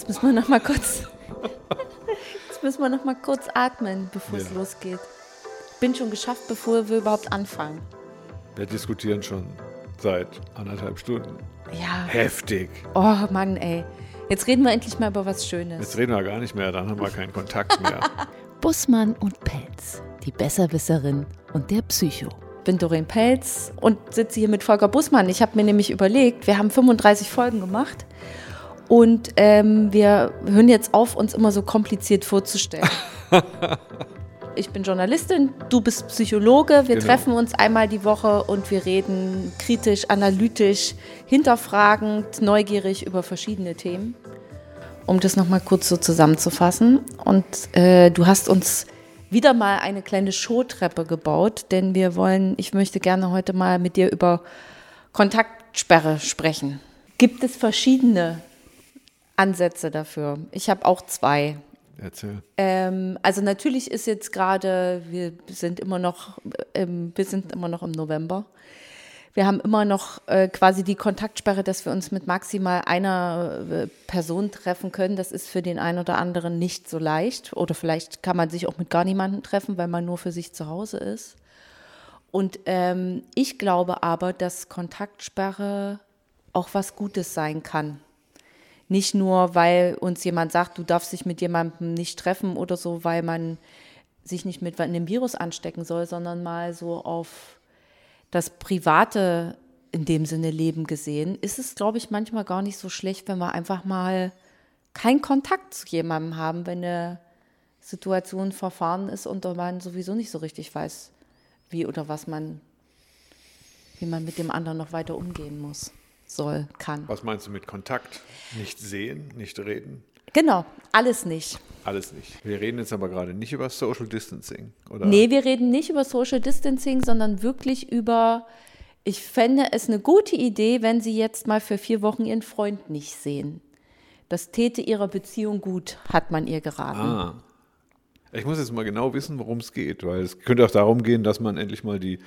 Jetzt müssen wir noch mal kurz. Jetzt müssen wir noch mal kurz atmen, bevor es Ja. losgeht. Bin schon geschafft, bevor wir überhaupt anfangen. Wir diskutieren schon seit anderthalb Stunden. Ja. Heftig. Oh Mann, ey. Jetzt reden wir endlich mal über was Schönes. Jetzt reden wir gar nicht mehr, dann haben wir keinen Kontakt mehr. Bussmann und Pelz, die Besserwisserin und der Psycho. bin Doreen Pelz und sitze hier mit Volker Bussmann. Ich habe mir nämlich überlegt, wir haben 35 Folgen gemacht und ähm, wir hören jetzt auf, uns immer so kompliziert vorzustellen. ich bin Journalistin, du bist Psychologe. Wir Genau. treffen uns einmal die Woche und wir reden kritisch, analytisch, hinterfragend, neugierig über verschiedene Themen. Um das nochmal kurz so zusammenzufassen. Und äh, du hast uns wieder mal eine kleine Showtreppe gebaut, denn wir wollen, ich möchte gerne heute mal mit dir über Kontaktsperre sprechen. Gibt es verschiedene Ansätze dafür? Ich habe auch zwei. Erzähl. Ähm, also natürlich ist jetzt gerade, wir sind immer noch, ähm, wir sind immer noch im November. Wir haben immer noch äh, quasi die Kontaktsperre, dass wir uns mit maximal einer äh, Person treffen können. Das ist für den einen oder anderen nicht so leicht. Oder vielleicht kann man sich auch mit gar niemandem treffen, weil man nur für sich zu Hause ist. Und ähm, ich glaube aber, dass Kontaktsperre auch was Gutes sein kann. Nicht nur, weil uns jemand sagt, du darfst dich mit jemandem nicht treffen oder so, weil man sich nicht mit einem Virus anstecken soll, sondern mal so auf das private in dem Sinne Leben gesehen, ist es, glaube ich, manchmal gar nicht so schlecht, wenn wir einfach mal keinen Kontakt zu jemandem haben, wenn eine Situation verfahren ist und man sowieso nicht so richtig weiß, wie oder was man, wie man mit dem anderen noch weiter umgehen muss, soll, kann. Was meinst du mit Kontakt? Nicht sehen, nicht reden? Genau, alles nicht. Alles nicht. Wir reden jetzt aber gerade nicht über Social Distancing, oder? Nee, wir reden nicht über Social Distancing, sondern wirklich über, ich fände es eine gute Idee, wenn Sie jetzt mal für vier Wochen Ihren Freund nicht sehen. Das täte Ihrer Beziehung gut, hat man ihr geraten. Ah. Ich muss jetzt mal genau wissen, worum es geht, weil es könnte auch darum gehen, dass man endlich mal die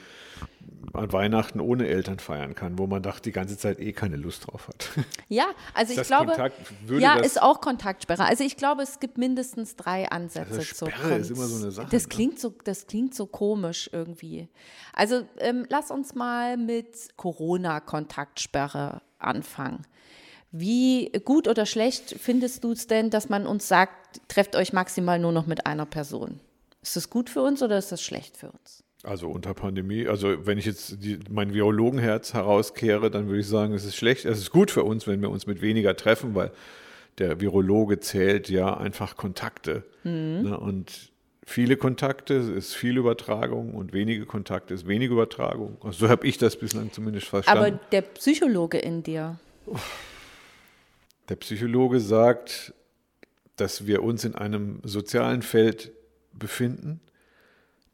an Weihnachten ohne Eltern feiern kann, wo man dachte, die ganze Zeit eh keine Lust drauf hat. Ja, also ich glaube, ja, ist auch Kontaktsperre. Also ich glaube, es gibt mindestens drei Ansätze Also zur Sperre ist immer so eine Sache, Das ne? klingt so, das klingt so komisch irgendwie. Also ähm, lass uns mal mit Corona-Kontaktsperre anfangen. Wie gut oder schlecht findest du es denn, dass man uns sagt, trefft euch maximal nur noch mit einer Person? Ist das gut für uns oder ist das schlecht für uns? Also unter Pandemie, also wenn ich jetzt die, mein Virologenherz herauskehre, dann würde ich sagen, es ist schlecht. Es ist gut für uns, wenn wir uns mit weniger treffen, weil der Virologe zählt ja einfach Kontakte. Mhm. Ne? Und viele Kontakte ist viel Übertragung und wenige Kontakte ist wenig Übertragung. Also so habe ich das bislang zumindest verstanden. Aber der Psychologe in dir, Der Psychologe sagt, dass wir uns in einem sozialen Feld befinden,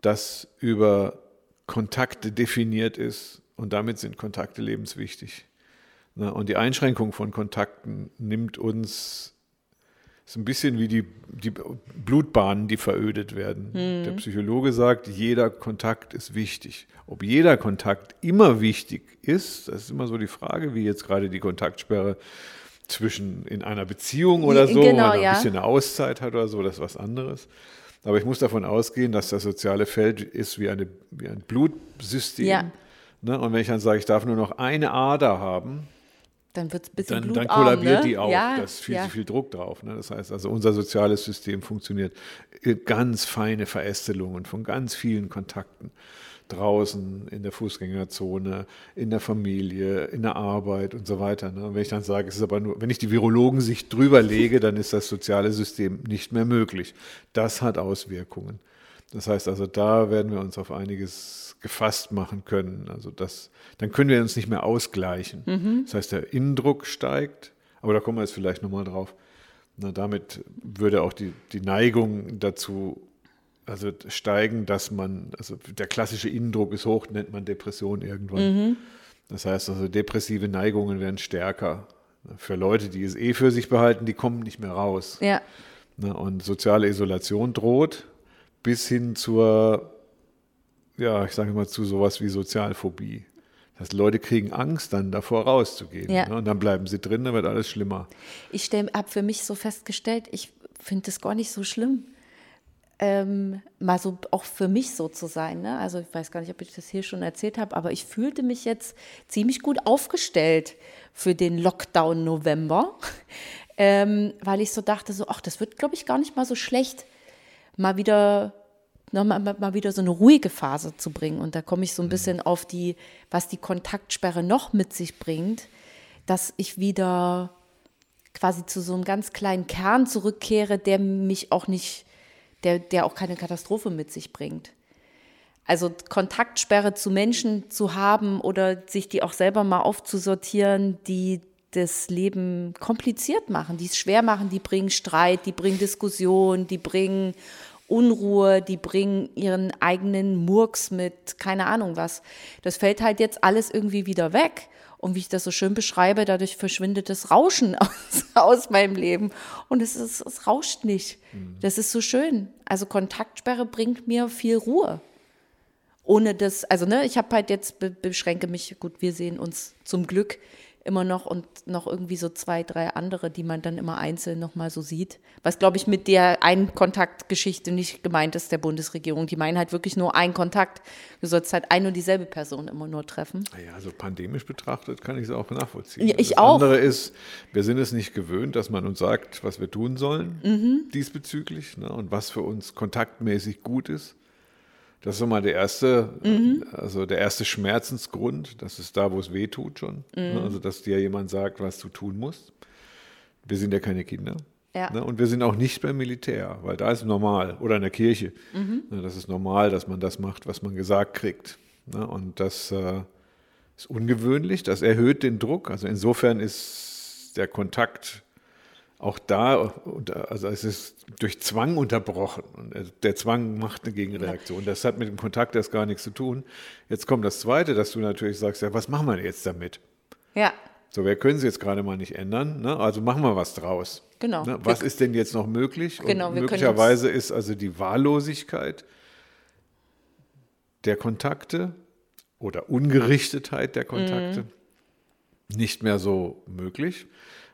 das über Kontakte definiert ist und damit sind Kontakte lebenswichtig. Und die Einschränkung von Kontakten nimmt uns, ist ein bisschen wie die, die Blutbahnen, die verödet werden. Der Psychologe sagt, jeder Kontakt ist wichtig. Ob jeder Kontakt immer wichtig ist, das ist immer so die Frage, wie jetzt gerade die Kontaktsperre zwischen in einer Beziehung oder so, Genau, wo man ein ja. bisschen eine Auszeit hat oder so, das ist was anderes. Aber ich muss davon ausgehen, dass das soziale Feld ist wie, eine, wie ein Blutsystem. Ja. Ne? Und wenn ich dann sage, ich darf nur noch eine Ader haben, dann wird es ein bisschen dann, dann kollabiert ne? die auch. Ja, da ist viel ja. zu viel Druck drauf. Ne? Das heißt also, unser soziales System funktioniert ganz feine Verästelungen von ganz vielen Kontakten. Draußen, in der Fußgängerzone, in der Familie, in der Arbeit und so weiter. Ne? Und wenn ich dann sage, es ist aber nur, wenn ich die Virologensicht drüber lege, dann ist das soziale System nicht mehr möglich. Das hat Auswirkungen. Das heißt also, da werden wir uns auf einiges gefasst machen können. Also das, dann können wir uns nicht mehr ausgleichen. Mhm. Das heißt, der Innendruck steigt, aber da kommen wir jetzt vielleicht nochmal drauf. Na, damit würde auch die, die Neigung dazu also steigen, dass man, also der klassische Innendruck ist hoch, nennt man Depression irgendwann. Mhm. Das heißt also, depressive Neigungen werden stärker. Für Leute, die es eh für sich behalten, die kommen nicht mehr raus. Ja, Ne, Und soziale Isolation droht bis hin zur, ja, ich sage mal, zu sowas wie Sozialphobie. Das Leute kriegen Angst, dann davor rauszugehen. Ja. Ne? Und dann bleiben sie drin, dann wird alles schlimmer. Ich habe für mich so festgestellt, ich finde es gar nicht so schlimm, ähm, mal so auch für mich so zu sein. Ne? Also ich weiß gar nicht, ob ich das hier schon erzählt habe, aber ich fühlte mich jetzt ziemlich gut aufgestellt für den Lockdown November, ähm, weil ich so dachte, so, ach, das wird, glaube ich, gar nicht mal so schlecht, mal wieder noch mal, mal wieder so eine ruhige Phase zu bringen. Und da komme ich so ein bisschen auf die, was die Kontaktsperre noch mit sich bringt, dass ich wieder quasi zu so einem ganz kleinen Kern zurückkehre, der mich auch nicht, der, der auch keine Katastrophe mit sich bringt. Also Kontaktsperre zu Menschen zu haben oder sich die auch selber mal aufzusortieren, die das Leben kompliziert machen, die es schwer machen, die bringen Streit, die bringen Diskussion, die bringen Unruhe, die bringen ihren eigenen Murks mit, keine Ahnung was. Das fällt halt jetzt alles irgendwie wieder weg. Und wie ich das so schön beschreibe, dadurch verschwindet das Rauschen aus, aus meinem Leben. Und es, ist, es rauscht nicht. Das ist so schön. Also Kontaktsperre bringt mir viel Ruhe. Ohne das, also ne, ich habe halt jetzt, be beschränke mich, gut, wir sehen uns zum Glück immer noch und noch irgendwie so zwei, drei andere, die man dann immer einzeln nochmal so sieht. Was, glaube ich, mit der Einkontaktgeschichte nicht gemeint ist der Bundesregierung. Die meinen halt wirklich nur einen Kontakt. Du sollst halt ein und dieselbe Person immer nur treffen. Naja, also pandemisch betrachtet kann ich es auch nachvollziehen. Ja, ich das auch. andere ist, wir sind es nicht gewöhnt, dass man uns sagt, was wir tun sollen Mhm. diesbezüglich ne, und was für uns kontaktmäßig gut ist. Das ist mal der erste, Mhm. also der erste Schmerzensgrund. Das ist da, wo es weh tut schon. Mhm. Ne, also, dass dir jemand sagt, was du tun musst. Wir sind ja keine Kinder. Ja. Ne, und wir sind auch nicht beim Militär, weil da ist normal. Oder in der Kirche. Mhm. Ne, das ist normal, dass man das macht, was man gesagt kriegt. Ne, und das äh, ist ungewöhnlich. Das erhöht den Druck. Also insofern ist der Kontakt auch da, also es ist durch Zwang unterbrochen. Und äh, der Zwang macht eine Gegenreaktion. Das hat mit dem Kontakt erst gar nichts zu tun. Jetzt kommt das Zweite, dass du natürlich sagst, ja, was machen wir jetzt damit? Ja, So, wir können es jetzt gerade mal nicht ändern, ne? also machen wir was draus. Genau. Ne? Was Wir- ist denn jetzt noch möglich? Genau, Und möglicherweise ist also die Wahllosigkeit der Kontakte oder Ungerichtetheit der Kontakte Mhm. nicht mehr so möglich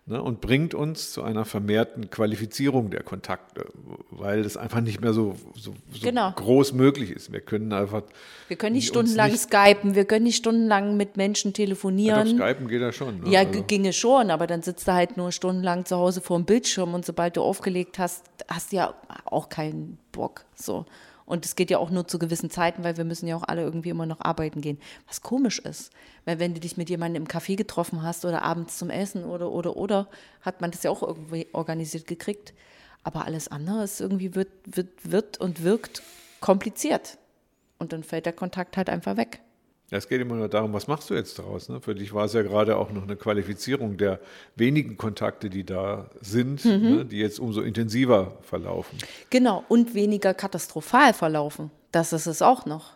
ne? und bringt uns zu einer vermehrten Qualifizierung der Kontakte, weil es einfach nicht mehr so, so, so Genau. groß möglich ist. Wir können einfach. wir können nicht stundenlang nicht- skypen, wir können nicht stundenlang mit Menschen Ja, doch, telefonieren. Skypen geht ja schon. Ne? Ja, Also- ginge schon, aber dann sitzt du halt nur stundenlang zu Hause vor dem Bildschirm und sobald du aufgelegt hast, hast du ja auch keinen Bock. So. Und es geht ja auch nur zu gewissen Zeiten, weil wir müssen ja auch alle irgendwie immer noch arbeiten gehen. Was komisch ist, weil wenn du dich mit jemandem im Café getroffen hast oder abends zum Essen oder, oder, oder, hat man das ja auch irgendwie organisiert gekriegt. Aber alles andere ist irgendwie wird, wird, wird und wirkt kompliziert. Und dann fällt der Kontakt halt einfach weg. Es geht immer nur darum, was machst du jetzt daraus? Ne? Für dich war es ja gerade auch noch eine Qualifizierung der wenigen Kontakte, die da sind, Mhm. ne? die jetzt umso intensiver verlaufen. Genau, und weniger katastrophal verlaufen. Das ist es auch noch.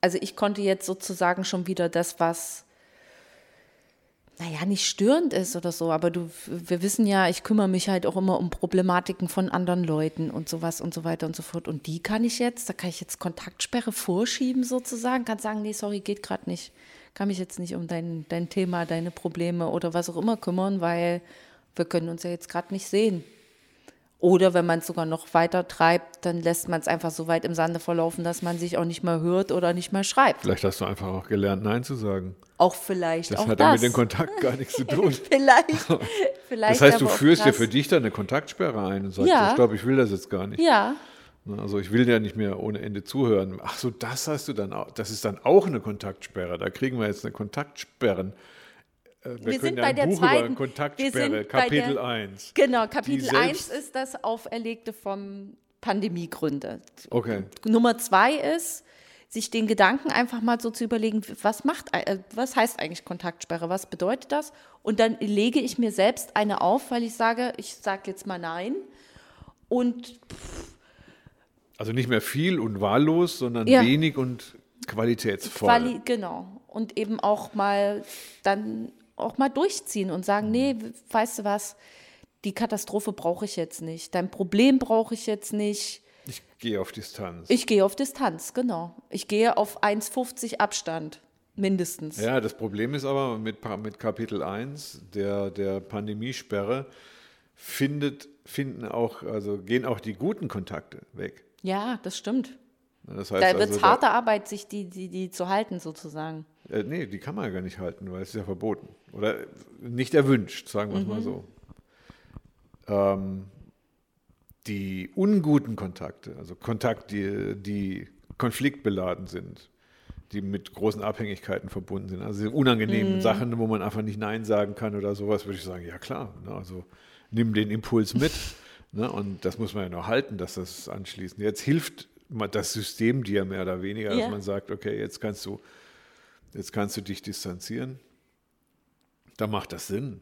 Also ich konnte jetzt sozusagen schon wieder das, was, naja, nicht störend ist oder so, aber du, wir wissen ja, ich kümmere mich halt auch immer um Problematiken von anderen Leuten und sowas und so weiter und so fort. Und die kann ich jetzt, da kann ich jetzt Kontaktsperre vorschieben sozusagen, kann sagen, nee, sorry, geht gerade nicht. Kann mich jetzt nicht um dein, dein Thema, deine Probleme oder was auch immer kümmern, weil wir können uns ja jetzt gerade nicht sehen. Oder wenn man es sogar noch weiter treibt, dann lässt man es einfach so weit im Sande verlaufen, dass man sich auch nicht mehr hört oder nicht mehr schreibt. Vielleicht hast du einfach auch gelernt, Nein zu sagen. Auch vielleicht Das auch hat ja das. mit dem Kontakt gar nichts zu tun. vielleicht, vielleicht. Das heißt, du führst dir für dich dann eine Kontaktsperre ein und sagst, Ja. ich glaube, ich will das jetzt gar nicht. Ja, Also ich will ja nicht mehr ohne Ende zuhören. Ach so, das hast du dann auch. Das ist dann auch eine Kontaktsperre. Da kriegen wir jetzt eine Kontaktsperren. Äh, Wir, Wir sind bei der Buch zweiten- Kontaktsperre, Kapitel der- 1. genau. Kapitel Die 1 selbst- ist das Auferlegte vom Pandemiegründe. Okay. Nummer zwei ist, sich den Gedanken einfach mal so zu überlegen, was macht, äh, was heißt eigentlich Kontaktsperre, was bedeutet das? Und dann lege ich mir selbst eine auf, weil ich sage, ich sage jetzt mal nein. Und Also nicht mehr viel und wahllos, sondern Ja. wenig und qualitätsvoll. Quali genau. Und eben auch mal dann auch mal durchziehen und sagen, nee, weißt du was, die Katastrophe brauche ich jetzt nicht. Dein Problem brauche ich jetzt nicht. ich gehe auf Distanz. Ich gehe auf Distanz, genau. Ich gehe auf 1,50 Abstand. Mindestens. Ja, das Problem ist aber mit, mit Kapitel 1 der, der Pandemiesperre findet, finden auch, also gehen auch die guten Kontakte weg. Ja, das stimmt. Das heißt da wird es also, harte Arbeit, sich die, die, die zu halten, sozusagen. Äh, nee, die kann man ja gar nicht halten, weil es ist ja verboten. Oder nicht erwünscht, sagen wir es mhm. mal so. Ähm, die unguten Kontakte, also Kontakte, die, die konfliktbeladen sind, die mit großen Abhängigkeiten verbunden sind, also unangenehmen mhm. Sachen, wo man einfach nicht Nein sagen kann oder sowas, würde ich sagen, ja klar, ne, also nimm den Impuls mit. ne, und das muss man ja noch halten, dass das anschließend. Jetzt hilft das System dir mehr oder weniger, ja. dass man sagt, okay, jetzt kannst du, jetzt kannst du dich distanzieren. Da macht das Sinn.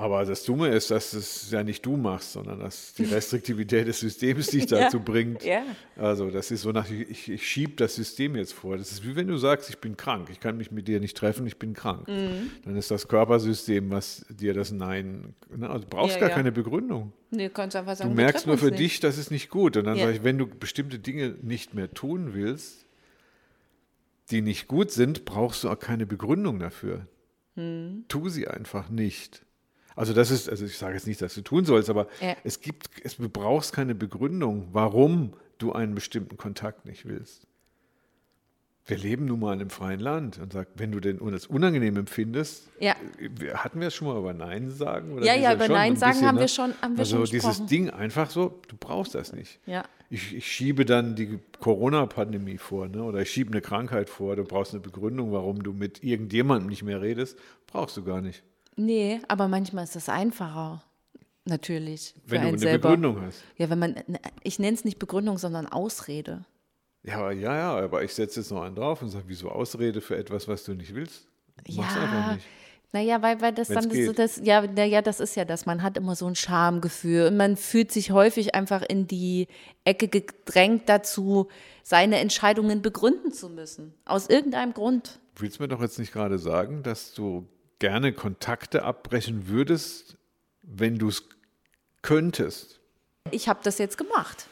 Aber das Dumme ist, dass es ja nicht du machst, sondern dass die Restriktivität des Systems dich dazu ja, bringt. Ja. Also das ist so nach, ich, ich schiebe das System jetzt vor. Das ist wie wenn du sagst, ich bin krank, ich kann mich mit dir nicht treffen, ich bin krank. Mhm. Dann ist das Körpersystem, was dir das Nein, ne, also du brauchst ja, gar keine Begründung. Nee, du kannst einfach sagen, du merkst nur für dich, das ist nicht gut. Und dann sage ich, wenn du bestimmte Dinge nicht mehr tun willst, die nicht gut sind, brauchst du auch keine Begründung dafür. Mhm. Tu sie einfach nicht. Also das ist, also ich sage jetzt nicht, dass du tun sollst, aber ja. es gibt, es, du brauchst keine Begründung, warum du einen bestimmten Kontakt nicht willst. Wir leben nun mal in einem freien Land und sagt, wenn du denn das unangenehm empfindest, ja. hatten wir es schon mal über Nein sagen? Oder ja, ja, über Nein sagen bisschen, haben ne? wir schon haben wir Also schon dieses Ding einfach so, du brauchst das nicht. Ja. Ich, ich schiebe dann die Corona-Pandemie vor, ne? oder ich schiebe eine Krankheit vor, du brauchst eine Begründung, warum du mit irgendjemandem nicht mehr redest, brauchst du gar nicht. Nee, aber manchmal ist es einfacher. Natürlich. Wenn du eine selber. Begründung hast. Ja, wenn man, ich nenne es nicht Begründung, sondern Ausrede. Ja, ja, ja, aber ich setze jetzt noch einen drauf und sage, wieso Ausrede für etwas, was du nicht willst? Du ja, einfach nicht. Naja, weil, weil das Wenn's dann so das, ja, ja, das ist ja das. Man hat immer so ein Schamgefühl und man fühlt sich häufig einfach in die Ecke gedrängt dazu, seine Entscheidungen begründen zu müssen. Aus irgendeinem Grund. Willst du mir doch jetzt nicht gerade sagen, dass du gerne Kontakte abbrechen würdest, wenn du es könntest? Ich habe das jetzt gemacht.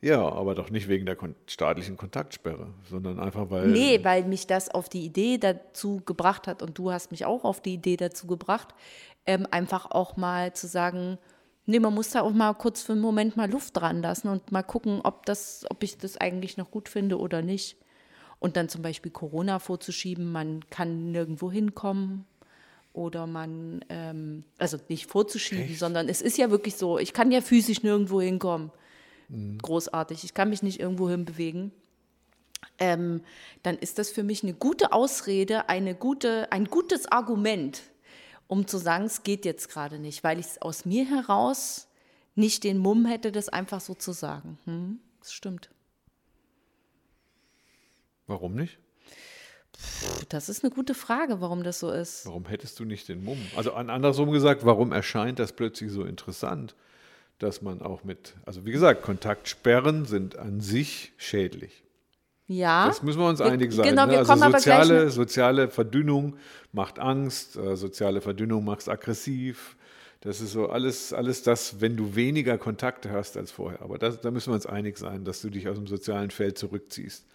Ja, aber doch nicht wegen der staatlichen Kontaktsperre, sondern einfach weil. Nee, weil mich das auf die Idee dazu gebracht hat und du hast mich auch auf die Idee dazu gebracht, ähm, einfach auch mal zu sagen, nee, man muss da auch mal kurz für einen Moment mal Luft dran lassen und mal gucken, ob, das, ob ich das eigentlich noch gut finde oder nicht. Und dann zum Beispiel Corona vorzuschieben, man kann nirgendwo hinkommen oder man, ähm, also nicht vorzuschieben, Echt? sondern es ist ja wirklich so, ich kann ja physisch nirgendwo hinkommen. Mhm. Großartig, ich kann mich nicht irgendwo hin bewegen. Ähm, dann ist das für mich eine gute Ausrede, eine gute, ein gutes Argument, um zu sagen, es geht jetzt gerade nicht, weil ich es aus mir heraus nicht den Mumm hätte, das einfach so zu sagen. Hm, das stimmt. Warum nicht? Das ist eine gute Frage, warum das so ist. Warum hättest du nicht den Mumm? Also andersrum gesagt, warum erscheint das plötzlich so interessant, dass man auch mit, also wie gesagt, Kontaktsperren sind an sich schädlich. Ja. Das müssen wir uns wir, einig sein. Genau, ne? also soziale, soziale Verdünnung macht Angst, äh, soziale Verdünnung macht aggressiv. Das ist so alles, alles das, wenn du weniger Kontakte hast als vorher. Aber das, da müssen wir uns einig sein, dass du dich aus dem sozialen Feld zurückziehst.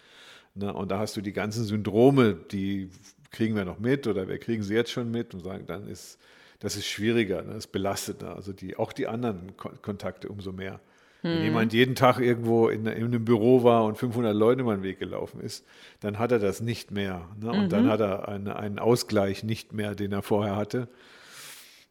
Ne? Und da hast du die ganzen Syndrome, die kriegen wir noch mit oder wir kriegen sie jetzt schon mit und sagen, dann ist das ist schwieriger, ne? das ist belastender. Also die, auch die anderen Kon Kontakte umso mehr. Wenn hm. jemand jeden Tag irgendwo in, in, einem Büro war und 500 Leute über den Weg gelaufen ist, dann hat er das nicht mehr. Ne? Und mhm. dann hat er eine, einen Ausgleich nicht mehr, den er vorher hatte.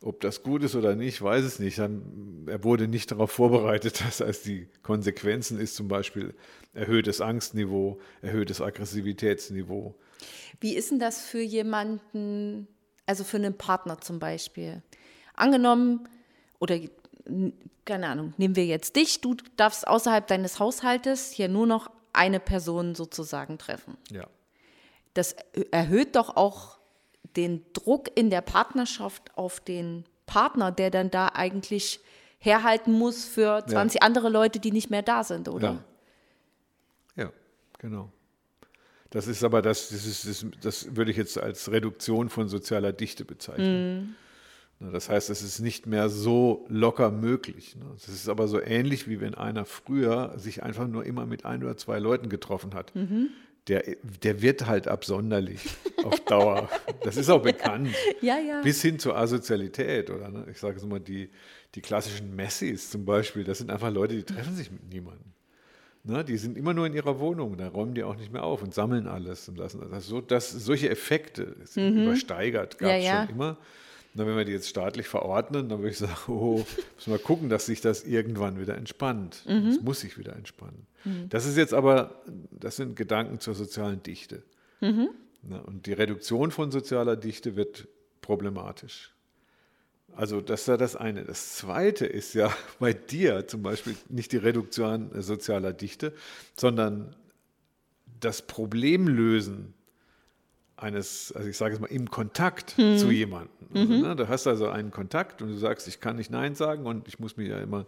Ob das gut ist oder nicht, weiß es nicht. Er wurde nicht darauf vorbereitet. Das heißt, die Konsequenzen ist zum Beispiel erhöhtes Angstniveau, erhöhtes Aggressivitätsniveau. Wie ist denn das für jemanden, also für einen Partner zum Beispiel? Angenommen, oder keine Ahnung, nehmen wir jetzt dich, du darfst außerhalb deines Haushaltes hier nur noch eine Person sozusagen treffen. Ja. Das erhöht doch auch den Druck in der Partnerschaft auf den Partner, der dann da eigentlich herhalten muss für 20 ja. andere Leute, die nicht mehr da sind, oder? Ja, ja genau. Das ist aber das, das, ist, das, das, würde ich jetzt als Reduktion von sozialer Dichte bezeichnen. Mm. Das heißt, es ist nicht mehr so locker möglich. Es ist aber so ähnlich, wie wenn einer früher sich einfach nur immer mit ein oder zwei Leuten getroffen hat. Mhm der, der wird halt absonderlich auf Dauer. Das ist auch bekannt. Ja, ja. Bis hin zur Asozialität, oder? Ne? Ich sage es mal, die, die klassischen Messis zum Beispiel, das sind einfach Leute, die treffen sich mit niemandem. Ne? Die sind immer nur in ihrer Wohnung, da räumen die auch nicht mehr auf und sammeln alles und lassen das. So, das solche Effekte sind übersteigert, gab es Mhm. Ja, ja. schon immer. Na, wenn wir die jetzt staatlich verordnen, dann würde ich sagen, oh, müssen wir gucken, dass sich das irgendwann wieder entspannt. Mhm. Es muss sich wieder entspannen. Das ist jetzt aber, das sind Gedanken zur sozialen Dichte. Mhm. Na, und die Reduktion von sozialer Dichte wird problematisch. Also das ist ja das eine. Das zweite ist ja bei dir zum Beispiel nicht die Reduktion äh, sozialer Dichte, sondern das Problemlösen eines, also ich sage es mal, im Kontakt zu jemandem. Also, ne, du hast also einen Kontakt und du sagst, ich kann nicht Nein sagen und ich muss mir ja immer,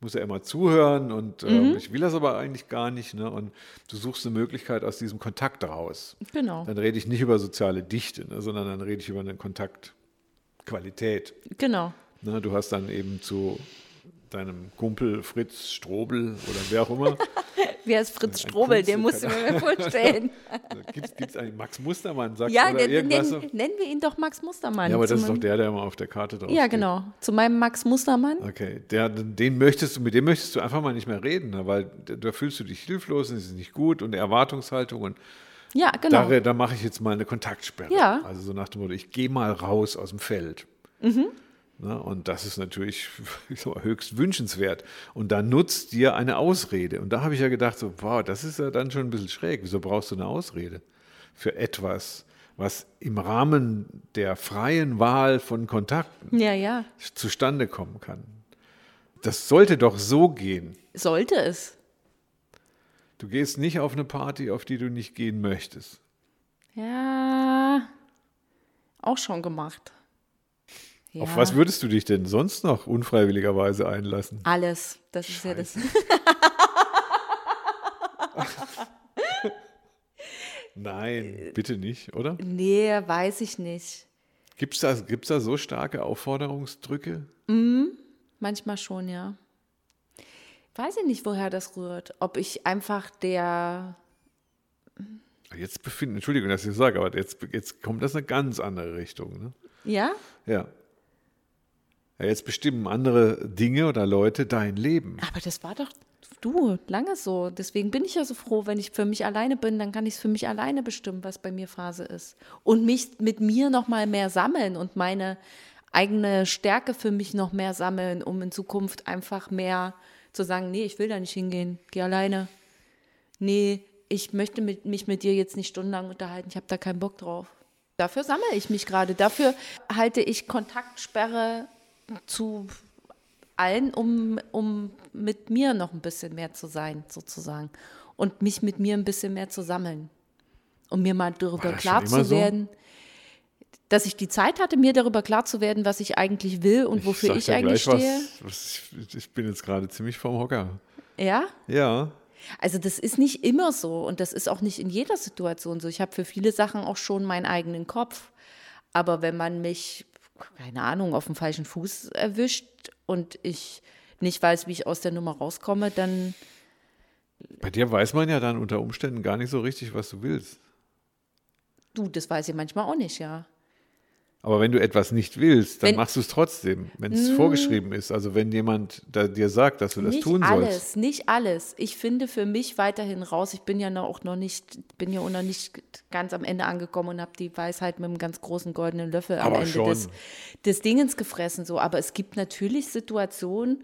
muss ja immer zuhören und ähm, ich will das aber eigentlich gar nicht. Ne? Und du suchst eine Möglichkeit aus diesem Kontakt raus. Genau. Dann rede ich nicht über soziale Dichte, ne, sondern dann rede ich über eine Kontaktqualität. Genau. Ne, du hast dann eben zu deinem Kumpel Fritz Strobel oder wer auch immer. Wer ist Fritz Strobel? Den musst du mir vorstellen. Gibt es eigentlich Max Mustermann, sagt ja, oder nennen, irgendwas? nennen, wir ihn doch Max Mustermann. ja, aber das ist doch der, der immer auf der Karte drauf Ja, steht. genau. Zu meinem Max Mustermann. Okay, der, den möchtest du, mit dem möchtest du einfach mal nicht mehr reden, ne, weil da, fühlst du dich hilflos und es ist nicht gut und Erwartungshaltung und Ja, genau. da, da mache ich jetzt mal eine Kontaktsperre. Ja. Also so nach dem Motto, ich gehe mal raus aus dem Feld. Mhm. Ne, und das ist natürlich mal, höchst wünschenswert. Und da nutzt dir eine Ausrede. Und da habe ich ja gedacht, so, wow, das ist ja dann schon ein bisschen schräg. Wieso brauchst du eine Ausrede für etwas, was im Rahmen der freien Wahl von Kontakten Ja, ja. zustande kommen kann? Das sollte doch so gehen. Sollte es. Du gehst nicht auf eine Party, auf die du nicht gehen möchtest. Ja. Auch schon gemacht. Ja. Auf was würdest du dich denn sonst noch unfreiwilligerweise einlassen? Alles. Das ist ja das. Nein, bitte nicht, oder? Nee, weiß ich nicht. Gibt es da, gibt's da so starke Aufforderungsdrücke? Manchmal schon, ja. Weiß ich nicht, woher das rührt. Ob ich einfach der. Jetzt befinden, Entschuldigung, dass ich das sage, aber jetzt, jetzt kommt das eine ganz andere Richtung. Ne? Ja? Ja. ja. Jetzt bestimmen andere Dinge oder Leute dein Leben. Aber das war doch du lange so. Deswegen bin ich ja so froh, wenn ich für mich alleine bin, dann kann ich es für mich alleine bestimmen, was bei mir Phase ist. Und mich mit mir noch mal mehr sammeln und meine eigene Stärke für mich noch mehr sammeln, um in Zukunft einfach mehr zu sagen, nee, ich will da nicht hingehen, geh alleine. Nee, ich möchte mit, mich mit dir jetzt nicht stundenlang unterhalten, ich habe da keinen Bock drauf. Dafür sammle ich mich gerade. Dafür halte ich Kontaktsperre zu allen, um, um mit mir noch ein bisschen mehr zu sein, sozusagen. Und mich mit mir ein bisschen mehr zu sammeln. Um mir mal darüber klar zu immer so? Dass ich die Zeit hatte, mir darüber klar zu werden, was ich eigentlich will und wofür sag ich, dir eigentlich stehe. Was, was ich, ich bin jetzt gerade ziemlich vom Hocker. Ja? Ja, Also das ist nicht immer so und das ist auch nicht in jeder Situation so. Ich habe für viele Sachen auch schon meinen eigenen Kopf. Aber wenn man mich, keine Ahnung, auf dem falschen Fuß erwischt und ich nicht weiß, wie ich aus der Nummer rauskomme, dann bei dir weiß man ja dann unter Umständen gar nicht so richtig, was du willst. du, das weiß ich manchmal auch nicht, ja. Aber wenn du etwas nicht willst, dann Wenn- machst du es trotzdem, wenn es vorgeschrieben ist. Also wenn jemand dir sagt, dass du das nicht tun alles, sollst. nicht alles. Ich finde für mich weiterhin raus. Ich bin ja noch, auch noch nicht, bin ja auch noch nicht ganz am Ende angekommen und habe die Weisheit mit einem ganz großen goldenen Löffel am Aber Ende schon. des, des Dingens gefressen. So. Aber es gibt natürlich Situationen,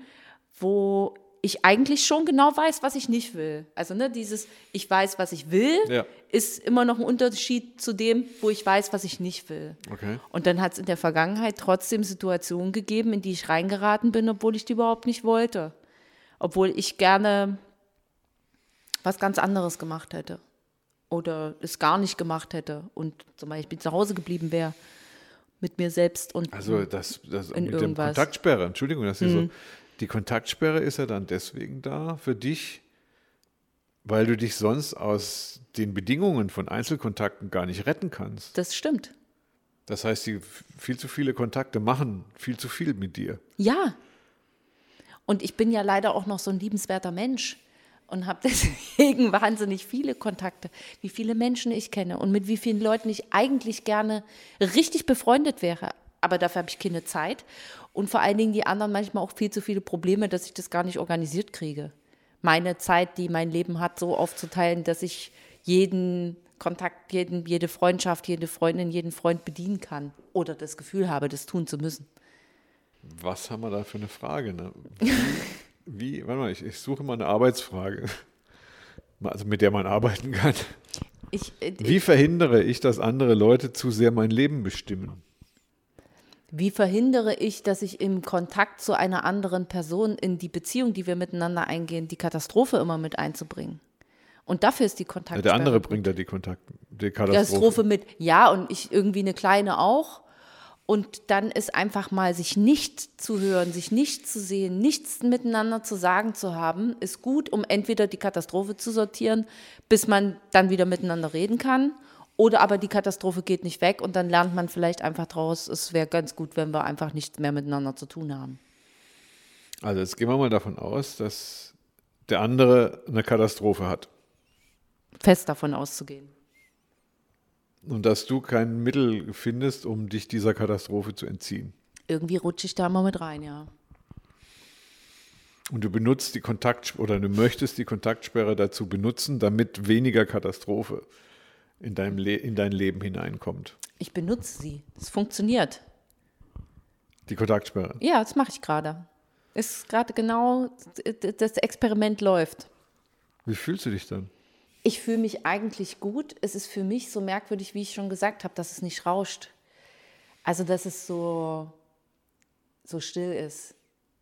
wo ich eigentlich schon genau weiß, was ich nicht will. Also ne, dieses, ich weiß, was ich will, Ja. ist immer noch ein Unterschied zu dem, wo ich weiß, was ich nicht will. Okay. Und dann hat es in der Vergangenheit trotzdem Situationen gegeben, in die ich reingeraten bin, obwohl ich die überhaupt nicht wollte. Obwohl ich gerne was ganz anderes gemacht hätte. Oder es gar nicht gemacht hätte und zum Beispiel zu Hause geblieben wäre mit mir selbst und Also das, das In mit dem irgendwas. Mhm. Kontaktsperre, Entschuldigung, dass ich so. Die Kontaktsperre ist ja dann deswegen da für dich, weil du dich sonst aus den Bedingungen von Einzelkontakten gar nicht retten kannst. das stimmt. Das heißt, die viel zu viele Kontakte machen viel zu viel mit dir. Ja. Und ich bin ja leider auch noch so ein liebenswerter Mensch. und habe deswegen wahnsinnig viele Kontakte, wie viele Menschen ich kenne und mit wie vielen Leuten ich eigentlich gerne richtig befreundet wäre. Aber dafür habe ich keine Zeit. Und vor allen Dingen die anderen manchmal auch viel zu viele Probleme, dass ich das gar nicht organisiert kriege. Meine Zeit, die mein Leben hat, so aufzuteilen, dass ich jeden Kontakt, jeden, jede Freundschaft, jede Freundin, jeden Freund bedienen kann. Oder das Gefühl habe, das tun zu müssen. Was haben wir da für eine Frage? Ne? Wie, warte mal, ich, ich suche mal eine Arbeitsfrage, also mit der man arbeiten kann. Ich, äh, Wie verhindere ich, dass andere Leute zu sehr mein Leben bestimmen? Wie verhindere ich, dass ich im Kontakt zu einer anderen Person in die Beziehung, die wir miteinander eingehen, die Katastrophe immer mit einzubringen? Und dafür ist die Ja, Kontaktsperre. der andere bringt ja die Kontakt, die Katastrophe Katastrophe. mit, ja, und ich irgendwie eine kleine auch. Und dann ist einfach mal sich nicht zu hören, sich nicht zu sehen, nichts miteinander zu sagen zu haben, ist gut, um entweder die Katastrophe zu sortieren, bis man dann wieder miteinander reden kann. Oder aber die Katastrophe geht nicht weg und dann lernt man vielleicht einfach draus, es wäre ganz gut, wenn wir einfach nichts mehr miteinander zu tun haben. Also jetzt gehen wir mal davon aus, dass der andere eine Katastrophe hat Fest davon auszugehen. und dass du kein Mittel findest, um dich dieser Katastrophe zu entziehen. Irgendwie rutsche ich da mal mit rein, ja. Und du benutzt die Kontakt oder du möchtest die Kontaktsperre dazu benutzen, damit weniger Katastrophe in, deinem Le in dein Leben hineinkommt. Ich benutze sie. Es funktioniert. Die Kontaktsperre. Ja, das mache ich gerade. Ist gerade genau, das Experiment läuft. Wie fühlst du dich dann? Ich fühle mich eigentlich gut. Es ist für mich so merkwürdig, wie ich schon gesagt habe, dass es nicht rauscht. Also, dass es so, so still ist.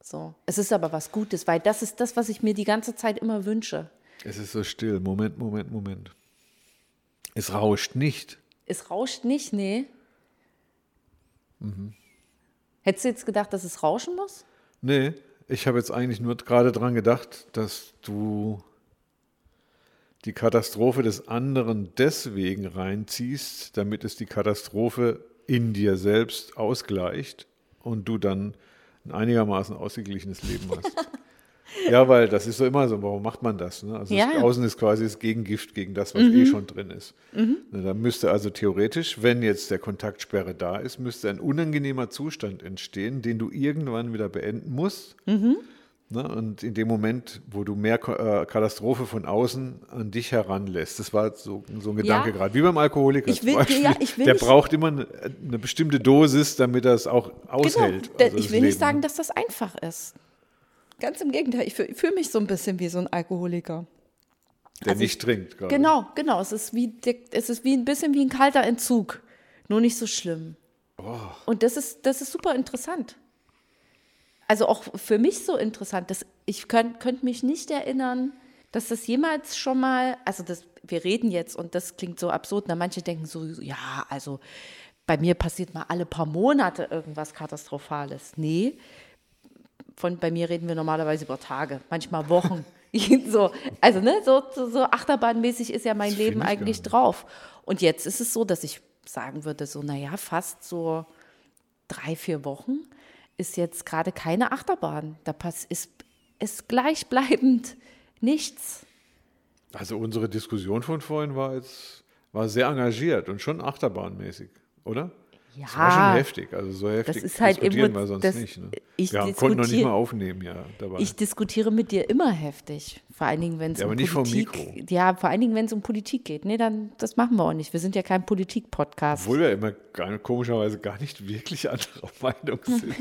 So. Es ist aber was Gutes, weil das ist das, was ich mir die ganze Zeit immer wünsche. Es ist so still. Moment, Moment, Moment. Es rauscht nicht. Es rauscht nicht, nee. Hättest du jetzt gedacht, dass es rauschen muss? Nee, ich habe jetzt eigentlich nur gerade dran gedacht, dass du die Katastrophe des anderen deswegen reinziehst, damit es die Katastrophe in dir selbst ausgleicht und du dann ein einigermaßen ausgeglichenes Leben hast. ja, weil das ist so immer so. Warum macht man das? Ne? Also Ja. das Außen ist quasi das Gegengift gegen das, was eh schon drin ist. Ne, da müsste also theoretisch, wenn jetzt der Kontaktsperre da ist, müsste ein unangenehmer Zustand entstehen, den du irgendwann wieder beenden musst. Ne? Und in dem Moment, wo du mehr äh, Katastrophe von außen an dich heranlässt, das war so, so ein Gedanke Ja. gerade, wie beim Alkoholiker Ich will- Beispiel. ja, der braucht immer eine, eine bestimmte Dosis, damit er es auch aushält. Genau. Also ich will nicht Leben. sagen, dass das einfach ist. Ganz im Gegenteil, ich fühle fühl mich so ein bisschen wie so ein Alkoholiker. Der also nicht trinkt gerade. Genau, genau. Es ist, wie, es ist wie ein bisschen wie ein kalter Entzug, nur nicht so schlimm. Oh. Und das ist, das ist super interessant. Also auch für mich so interessant, dass ich könnte könnt mich nicht erinnern, dass das jemals schon mal, also das, wir reden jetzt und das klingt so absurd, na manche denken so, ja, also bei mir passiert mal alle paar Monate irgendwas Katastrophales. Nee, von bei mir reden wir normalerweise über Tage, manchmal Wochen. so, also ne, so, so, achterbahnmäßig ist ja mein Das Leben eigentlich drauf. Und jetzt ist es so, dass ich sagen würde, so, naja, fast so drei, vier Wochen ist jetzt gerade keine Achterbahn. Da pass ist, ist gleichbleibend nichts. Also unsere Diskussion von vorhin war jetzt war sehr engagiert und schon achterbahnmäßig, oder? Ja, Das war schon heftig, also so heftig ist halt diskutieren wir sonst das- nicht. Ne? ich wir konnten noch nicht mal aufnehmen, ja, dabei. Ich diskutiere mit dir immer heftig. Vor allen Dingen, wenn es Ja, um aber nicht vom Politik Mikro. Ja, vor allen Dingen, wenn es um Politik geht. Nee, dann das machen wir auch nicht. Wir sind ja kein Politik-Podcast. Obwohl wir immer gar, komischerweise gar nicht wirklich anderer Meinung sind.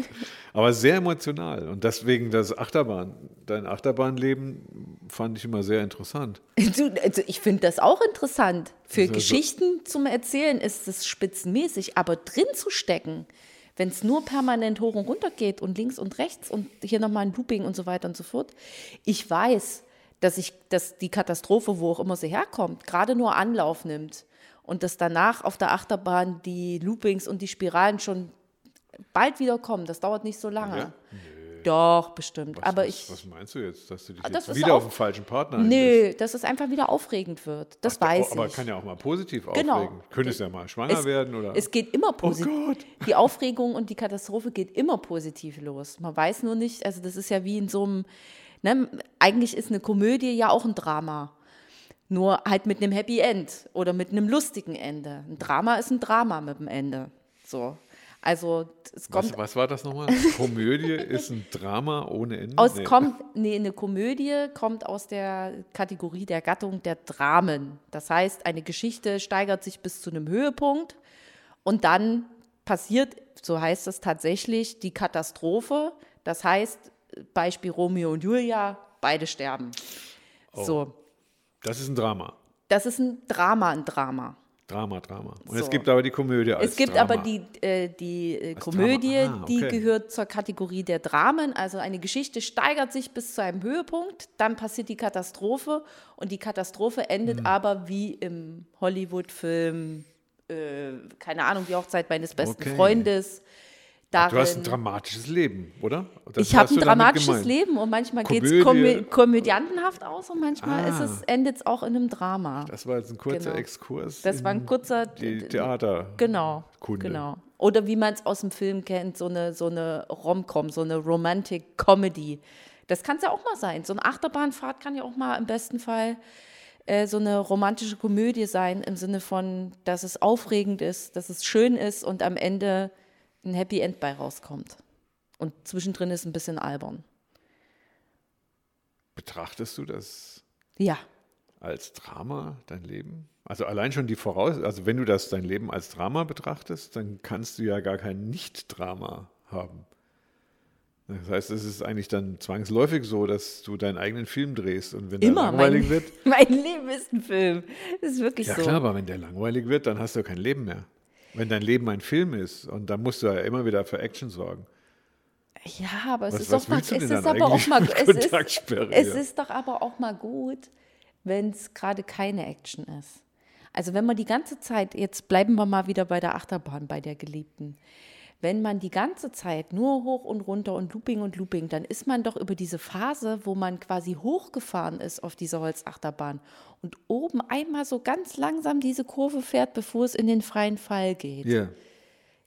Aber sehr emotional. Und deswegen das Achterbahn, dein Achterbahnleben fand ich immer sehr interessant. Du, also ich finde das auch interessant. Für Also- Geschichten zum Erzählen ist es spitzenmäßig, aber drin zu stecken, wenn es nur permanent hoch und runter geht und links und rechts und hier nochmal ein Looping und so weiter und so fort. Ich weiß, dass ich, dass die Katastrophe, wo auch immer sie herkommt, gerade nur Anlauf nimmt und dass danach auf der Achterbahn die Loopings und die Spiralen schon bald wieder kommen. Das dauert nicht so lange. Ja? Doch, bestimmt. Was, aber was, ich. was meinst du jetzt, dass du dich Ah, jetzt wieder auch- auf den falschen Partner einlässt? Nö, dass es einfach wieder aufregend wird. Das Ach, weiß aber ich. kann ja auch mal positiv Genau. aufregen. Könntest ja mal schwanger es, werden oder. es geht immer positiv. Gott. Die Aufregung und die Katastrophe geht immer positiv los. Man weiß nur nicht, also das ist ja wie in so einem, ne, eigentlich ist eine Komödie ja auch ein Drama. Nur halt mit einem Happy End oder mit einem lustigen Ende. Ein Drama ist ein Drama mit dem Ende. So. Also es kommt was, was war das nochmal? Komödie ist ein Drama ohne Ende. aus Nee. kommt nee, eine Komödie kommt aus der Kategorie der Gattung der Dramen. Das heißt, eine Geschichte steigert sich bis zu einem Höhepunkt und dann passiert, so heißt es tatsächlich, die Katastrophe. Das heißt, Beispiel Romeo und Julia, beide sterben. Oh. So, Das ist ein Drama. das ist ein Drama, ein Drama. Drama, Drama. Und So. es gibt aber die Komödie als Es gibt Drama. aber die, äh, die äh, Als Komödie. Ah, die okay. gehört zur Kategorie der Dramen. Also eine Geschichte steigert sich bis zu einem Höhepunkt, dann passiert die Katastrophe und die Katastrophe endet aber wie im Hollywood-Film, äh, keine Ahnung, die Hochzeit meines besten Okay. Freundes. Darin, Du hast ein dramatisches Leben, oder? Das ich habe ein dramatisches. Leben und manchmal geht es komö komödiantenhaft aus und manchmal Ah. ist es, endet es auch in einem Drama. Das war jetzt ein kurzer Genau. Exkurs. Das war ein in kurzer Die Theater. Genau, Kunde. genau. Oder wie man es aus dem Film kennt, so eine, so eine Rom-Com, so eine Romantic Comedy. Das kann es ja auch mal sein. So eine Achterbahnfahrt kann ja auch mal im besten Fall äh, so eine romantische Komödie sein, im Sinne von, dass es aufregend ist, dass es schön ist und am Ende ein Happy End bei rauskommt. Und zwischendrin ist ein bisschen albern. Betrachtest du das Ja, als Drama, dein Leben? Also allein schon die Voraus, also wenn du das dein Leben als Drama betrachtest, dann kannst du ja gar kein Nicht-Drama haben. Das heißt, es ist eigentlich dann zwangsläufig so, dass du deinen eigenen Film drehst und wenn der immer. langweilig Mein, wird, mein Leben ist ein Film. Das ist wirklich ja so. klar, aber wenn der langweilig wird, dann hast du kein Leben mehr. Wenn dein Leben ein Film ist und dann musst du ja immer wieder für Action sorgen. Ja, aber es Was- ist was doch mal, willst du es denn ist dann aber auch eigentlich mal, mit es ist, Kontaktsperre es hier? ist doch aber auch mal gut, wenn es gerade keine Action ist. Also wenn man die ganze Zeit, jetzt bleiben wir mal wieder bei der Achterbahn, bei der Geliebten. Wenn man die ganze Zeit nur hoch und runter und Looping und Looping, dann ist man doch über diese Phase, wo man quasi hochgefahren ist auf dieser Holzachterbahn und oben einmal so ganz langsam diese Kurve fährt, bevor es in den freien Fall geht. Ja.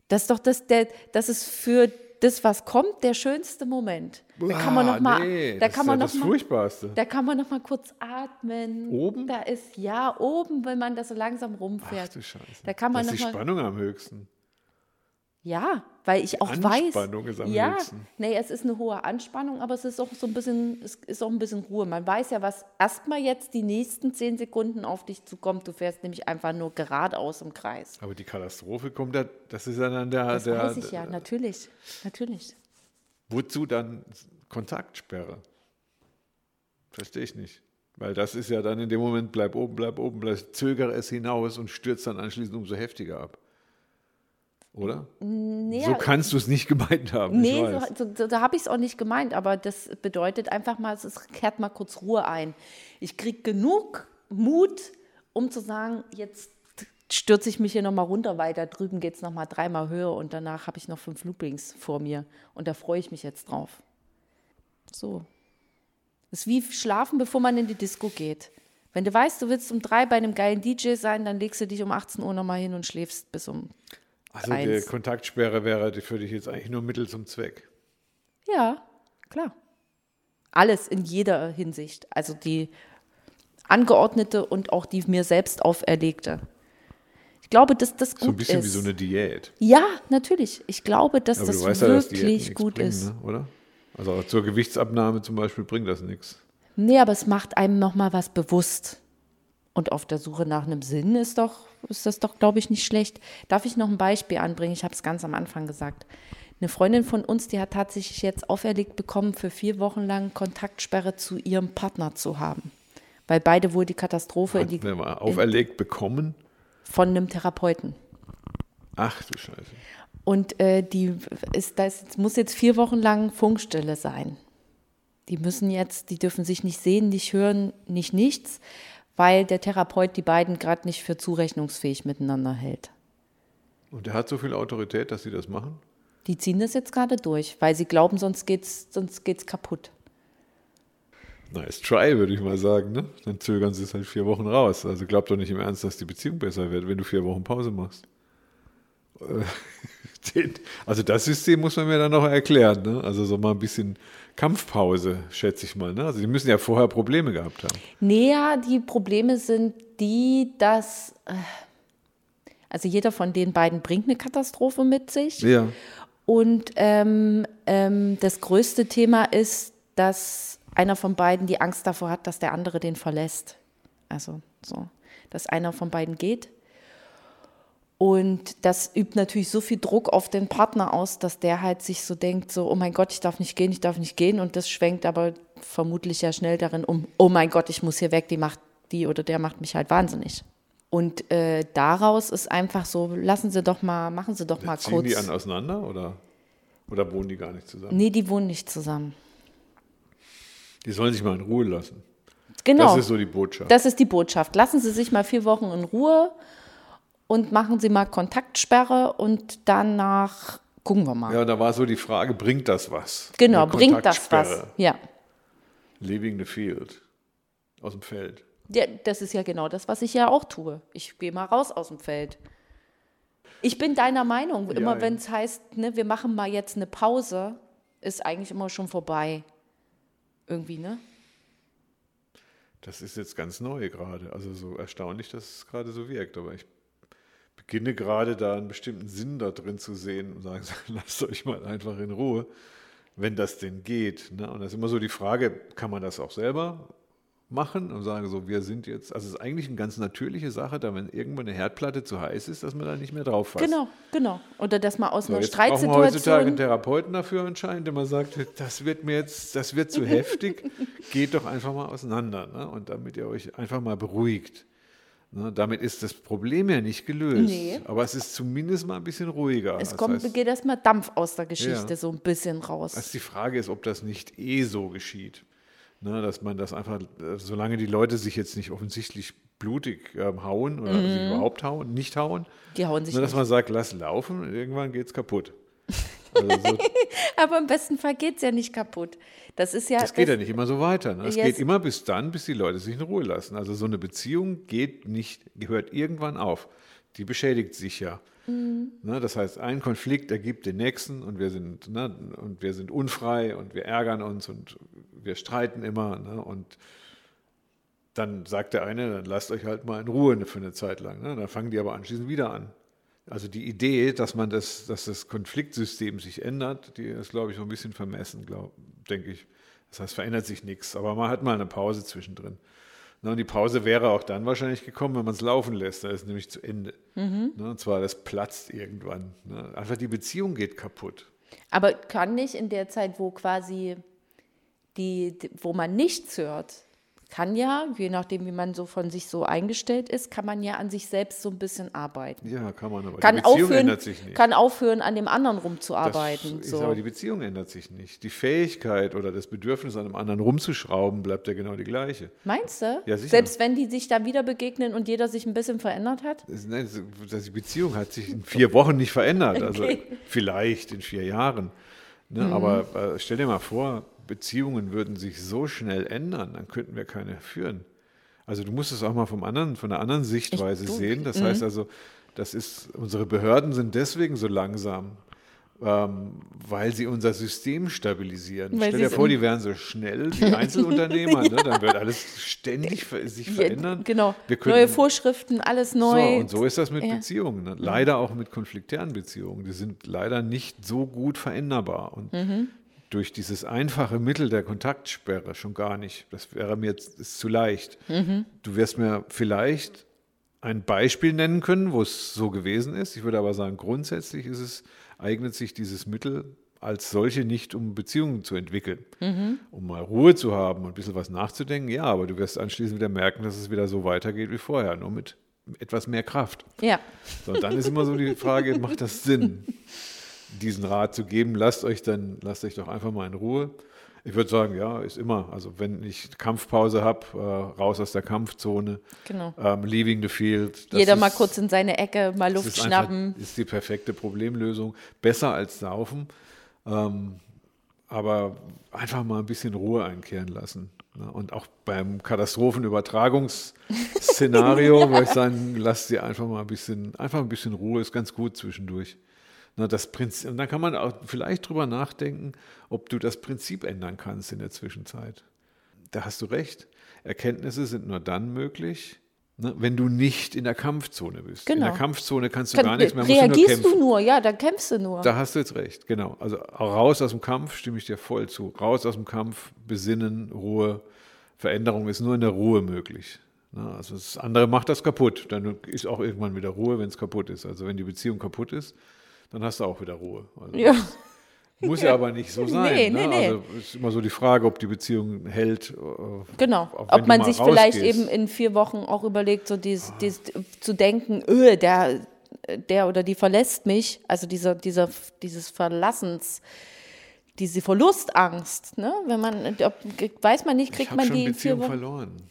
Das ist doch das, der, das ist für das, was kommt, der schönste Moment. Da kann man noch mal, nee, da das kann ist man ja noch das mal, Furchtbarste. da kann man noch mal kurz atmen. Oben? Da ist ja oben, wenn man das so langsam Ach rumfährt. du Scheiße. Da kann man das ist noch die mal, Spannung am höchsten. Ja, weil ich auch weiß. Anspannung ist am ja, nee, es ist eine hohe Anspannung, aber es ist auch so ein bisschen, es ist auch ein bisschen Ruhe. Man weiß ja, was erstmal jetzt die nächsten zehn Sekunden auf dich zukommt. Du fährst nämlich einfach nur geradeaus im Kreis. Aber die Katastrophe kommt ja, das ist ja dann der, Das der weiß ich ja, natürlich, natürlich. wozu dann Kontaktsperre? Verstehe ich nicht. Weil das ist ja dann in dem Moment, bleib oben, bleib oben, bleib, zögere es hinaus und stürzt dann anschließend umso heftiger ab. Oder? Nee, so kannst du es nicht gemeint haben. Nee, so, so, so, da habe ich es auch nicht gemeint, aber das bedeutet einfach mal, es ist, kehrt mal kurz Ruhe ein. Ich kriege genug Mut, um zu sagen, jetzt stürze ich mich hier nochmal runter, weil da drüben geht es nochmal dreimal höher und danach habe ich noch fünf Loopings vor mir und da freue ich mich jetzt drauf. So. Das ist wie schlafen, bevor man in die Disco geht. Wenn du weißt, du willst um drei bei einem geilen DJ sein, dann legst du dich um 18 Uhr nochmal hin und schläfst bis um. Also die eins. Kontaktsperre wäre für dich jetzt eigentlich nur Mittel zum Zweck. Ja, klar. Alles in jeder Hinsicht. Also die angeordnete und auch die mir selbst auferlegte. Ich glaube, dass das gut So ein bisschen ist. wie so eine Diät. ja, natürlich. Ich glaube, dass Aber das weißt ja, dass wirklich gut bringen, ist. Ne? oder? Also zur Gewichtsabnahme zum Beispiel bringt das nichts. Nee, aber es macht einem nochmal was bewusst. Und auf der Suche nach einem Sinn ist doch, ist das doch, glaube ich, nicht schlecht. Darf ich noch ein Beispiel anbringen? Ich habe es ganz am Anfang gesagt. Eine Freundin von uns, die hat tatsächlich jetzt auferlegt bekommen, für vier Wochen lang Kontaktsperre zu ihrem Partner zu haben. Weil beide wohl die Katastrophe in Hat die, mir mal auferlegt bekommen. von einem Therapeuten. Ach du Scheiße. Und äh, die ist, das muss jetzt vier Wochen lang Funkstille sein. Die müssen jetzt, die dürfen sich nicht sehen, nicht hören, nicht nichts, weil der Therapeut die beiden gerade nicht für zurechnungsfähig miteinander hält. Und der hat so viel Autorität, dass sie das machen? Die ziehen das jetzt gerade durch, weil sie glauben, sonst geht's, sonst geht's kaputt. Nice try, würde ich mal sagen. Ne? Dann zögern sie es halt vier Wochen raus. Also glaub doch nicht im Ernst, dass die Beziehung besser wird, wenn du vier Wochen Pause machst. Den, also das System muss man mir dann noch erklären. Ne? Also so mal ein bisschen Kampfpause, schätze ich mal. Ne? Also die müssen ja vorher Probleme gehabt haben. Nee, ja, die Probleme sind die, dass äh, also jeder von den beiden bringt eine Katastrophe mit sich. Ja. Und ähm, ähm, das größte Thema ist, dass einer von beiden die Angst davor hat, dass der andere den verlässt. Also so, dass einer von beiden geht. Und das übt natürlich so viel Druck auf den Partner aus, dass der halt sich so denkt, so, oh mein Gott, ich darf nicht gehen, ich darf nicht gehen. Und das schwenkt aber vermutlich ja schnell darin um, oh mein Gott, ich muss hier weg, die macht, die oder der macht mich halt wahnsinnig. Und äh, daraus ist einfach so, lassen Sie doch mal, machen Sie doch mal Ziehen kurz. die an auseinander oder, oder wohnen die gar nicht zusammen? Nee, die wohnen nicht zusammen. Die sollen sich mal in Ruhe lassen. Genau. Das ist so die Botschaft. Das ist die Botschaft. Lassen Sie sich mal vier Wochen in Ruhe und machen Sie mal Kontaktsperre und danach gucken wir mal. ja, da war so die Frage, bringt das was? genau, bringt das was? Ja. Leaving the field. Aus dem Feld. ja. Das ist ja genau das, was ich ja auch tue. Ich gehe mal raus aus dem Feld. Ich bin deiner Meinung, immer ja. wenn es heißt, ne, wir machen mal jetzt eine Pause, ist eigentlich immer schon vorbei. Irgendwie, ne? Das ist jetzt ganz neu gerade. Also so erstaunlich, dass es gerade so wirkt. Aber ich beginne gerade da einen bestimmten Sinn da drin zu sehen und sagen, lasst euch mal einfach in Ruhe, wenn das denn geht. Ne? Und das ist immer so die Frage, kann man das auch selber machen und sagen so, wir sind jetzt, also es ist eigentlich eine ganz natürliche Sache, da wenn irgendwann eine Herdplatte zu heiß ist, dass man da nicht mehr drauf fasst. Genau, genau. Oder dass man aus So, einer jetzt brauchen wir heutzutage einen Streitsituation. Therapeuten dafür anscheinend, der mal sagt, das wird mir jetzt, das wird zu heftig, geht doch einfach mal auseinander. Ne? Und damit ihr euch einfach mal beruhigt. Ne? Damit ist das Problem ja nicht gelöst. Nee. Aber es ist zumindest mal ein bisschen ruhiger. Es Das kommt, heißt, geht erstmal Dampf aus der Geschichte Ja. so ein bisschen raus. also die Frage ist, ob das nicht eh so geschieht. Ne? Dass man das einfach, äh, solange die Leute sich jetzt nicht offensichtlich blutig ähm, hauen oder sich überhaupt hauen, nicht hauen, Die hauen Mhm. sich ne, dass nicht. man sagt, lass laufen und irgendwann geht es kaputt. Also so, Aber im besten Fall geht es ja nicht kaputt. Das ist ja. Das geht ja nicht immer so weiter. Ne? Es Yes. geht immer bis dann, bis die Leute sich in Ruhe lassen. Also so eine Beziehung geht nicht, hört irgendwann auf. Die beschädigt sich ja. Mhm. Ne? Das heißt, ein Konflikt ergibt den nächsten und wir sind, ne, und wir sind unfrei und wir ärgern uns und wir streiten immer. Ne? Und dann sagt der eine, dann lasst euch halt mal in Ruhe für eine Zeit lang. Ne? Dann fangen die aber anschließend wieder an. Also die Idee, dass man das, dass das Konfliktsystem sich ändert, die ist, glaube ich, so ein bisschen vermessen, glaub, denke ich. Das heißt, verändert sich nichts, aber man hat mal eine Pause zwischendrin. Na, und die Pause wäre auch dann wahrscheinlich gekommen, wenn man es laufen lässt. Da ist nämlich zu Ende. Ne, und zwar, das platzt irgendwann. Ne? Einfach die Beziehung geht kaputt. Aber kann nicht in der Zeit, wo quasi die- wo man nichts hört, kann ja, je nachdem, wie man so von sich so eingestellt ist, kann man ja an sich selbst so ein bisschen arbeiten. Ja, kann man, aber Kann die Beziehung aufhören, ändert sich nicht. kann aufhören, an dem anderen Das rumzuarbeiten. ist, so. aber die Beziehung ändert sich nicht. Die Fähigkeit oder das Bedürfnis, an einem anderen rumzuschrauben, bleibt ja genau die gleiche. Meinst du? Ja, sicher. Selbst wenn die sich da wieder begegnen und jeder sich ein bisschen verändert hat? Das, nein, das- das- die Beziehung hat sich in vier Wochen nicht verändert. Also Okay. vielleicht in vier Jahren. Ne? Aber äh, stell dir mal vor, Beziehungen würden sich so schnell ändern, dann könnten wir keine führen. Also du musst es auch mal vom anderen, von einer anderen Sichtweise du- sehen. Das heißt also, das ist, unsere Behörden sind deswegen so langsam, ähm, weil sie unser System stabilisieren. Weil Stell dir vor, die wären so schnell wie Einzelunternehmer, ne? dann wird alles ständig sich verändern. Ja, genau. Wir Neue Vorschriften, alles so, neu. und so ist das mit Ja. Beziehungen. Ne? Leider auch mit konfliktären Beziehungen. Die sind leider nicht so gut veränderbar. Und Mhm. Durch dieses einfache Mittel der Kontaktsperre schon gar nicht. Das wäre mir jetzt ist zu leicht. Mhm. Du wirst mir vielleicht ein Beispiel nennen können, wo es so gewesen ist. Ich würde aber sagen, grundsätzlich ist es, eignet sich dieses Mittel als solche nicht, um Beziehungen zu entwickeln. Mhm. Um mal Ruhe zu haben und ein bisschen was nachzudenken, ja, aber du wirst anschließend wieder merken, dass es wieder so weitergeht wie vorher, nur mit etwas mehr Kraft. ja. So, und dann ist immer so die Frage, macht das Sinn? diesen Rat zu geben, lasst euch dann, lasst euch doch einfach mal in Ruhe. Ich würde sagen, ja, ist immer. Also wenn ich Kampfpause habe, äh, raus aus der Kampfzone, Genau. ähm, leaving the field. Jeder ist, mal kurz in seine Ecke, mal Luft ist schnappen. Einfach, ist die perfekte Problemlösung. Besser als saufen. Ähm, aber einfach mal ein bisschen Ruhe einkehren lassen. Ne? Und auch beim Katastrophenübertragungsszenario würde ich sagen, lasst sie einfach mal ein bisschen, einfach ein bisschen Ruhe, ist ganz gut zwischendurch. Ne, das Prinzip, und dann kann man auch vielleicht drüber nachdenken, ob du das Prinzip ändern kannst in der Zwischenzeit. Da hast du recht. Erkenntnisse sind nur dann möglich, ne, wenn du nicht in der Kampfzone bist. In Genau. der Kampfzone kannst du Kann, gar nichts mehr, musst du nur reagierst du nur, ja, dann kämpfst du nur. Da hast du jetzt recht, genau. Also raus aus dem Kampf stimme ich dir voll zu. Raus aus dem Kampf, besinnen, Ruhe. Veränderung ist nur in der Ruhe möglich. Na, also das andere macht das kaputt. Dann ist auch irgendwann wieder Ruhe, wenn es kaputt ist. Also wenn die Beziehung kaputt ist, dann hast du auch wieder Ruhe. Also ja. Muss ja aber nicht so sein. Nee, ne? nee, nee. Also ist immer so die Frage, ob die Beziehung hält. äh, Genau. Ob man sich vielleicht rausgehst. eben in vier Wochen auch überlegt, so dies, dies, zu denken, öh, der, der oder die verlässt mich, also dieser, dieser, dieses Verlassens, diese Verlustangst, ne? Wenn man, ob, weiß man nicht, Ich kriegt man schon die in vier Wochen. verloren,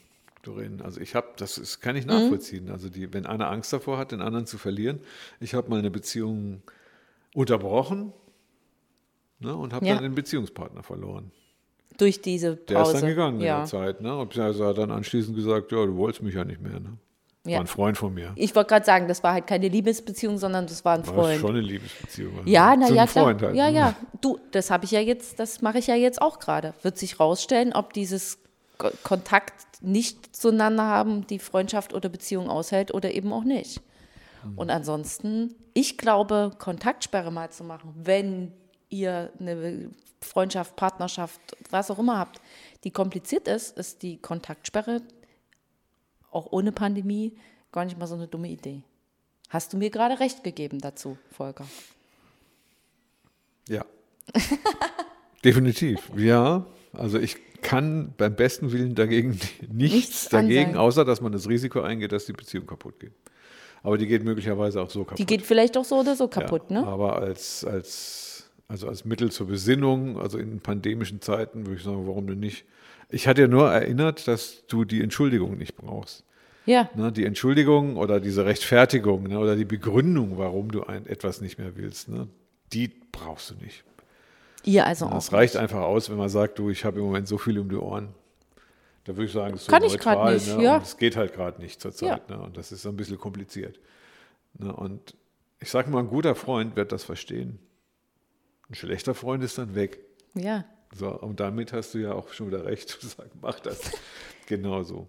Doreen. Also ich habe, das ist, kann ich Mhm. nachvollziehen. Also die, wenn einer Angst davor hat, den anderen zu verlieren. Ich habe mal eine Beziehung unterbrochen ne, und habe Ja. dann den Beziehungspartner verloren. Durch diese Pause. Der ist dann gegangen ja. in der Zeit. Ne? Und also hat dann anschließend gesagt, ja, du wolltest mich ja nicht mehr. Ne? Ja. War ein Freund von mir. Ich wollte gerade sagen, das war halt keine Liebesbeziehung, sondern das war ein War Freund. schon eine Liebesbeziehung. also Ja, na ja, klar. Halt, ja, ne? ja. Du, das habe ich ja jetzt, das mache ich ja jetzt auch gerade. Wird sich rausstellen, ob dieses Ko- Kontakt nicht zueinander haben, die Freundschaft oder Beziehung aushält oder eben auch nicht. Mhm. Und ansonsten, ich glaube, Kontaktsperre mal zu machen, wenn ihr eine Freundschaft, Partnerschaft, was auch immer habt, die kompliziert ist, ist die Kontaktsperre auch ohne Pandemie gar nicht mal so eine dumme Idee. Hast du mir gerade recht gegeben dazu, Volker? Ja. Definitiv. Ja. Also ich kann beim besten Willen dagegen nichts, Nichts dagegen, ansagen. außer dass man das Risiko eingeht, dass die Beziehung kaputt geht. Aber die geht möglicherweise auch so kaputt. Die geht vielleicht auch so oder so kaputt, ja, ne? Aber als, als, also als Mittel zur Besinnung, also in pandemischen Zeiten, würde ich sagen, warum denn nicht? Ich hatte ja nur erinnert, dass du die Entschuldigung nicht brauchst. Ja, Ne, die Entschuldigung oder diese Rechtfertigung ne, oder die Begründung, warum du ein, etwas nicht mehr willst, ne, die brauchst du nicht. ihr also auch. Es reicht einfach aus, wenn man sagt, du, ich habe im Moment so viel um die Ohren. Da würde ich sagen, das ist so Kann ich neutral. nicht, ne? ja. Und es geht halt gerade nicht zur Zeit. Ne? Und das ist so ein bisschen kompliziert. Ne? Und ich sage mal, ein guter Freund wird das verstehen. Ein schlechter Freund ist dann weg. Ja, So, und damit hast du ja auch schon wieder recht zu sagen, mach das. Genau so.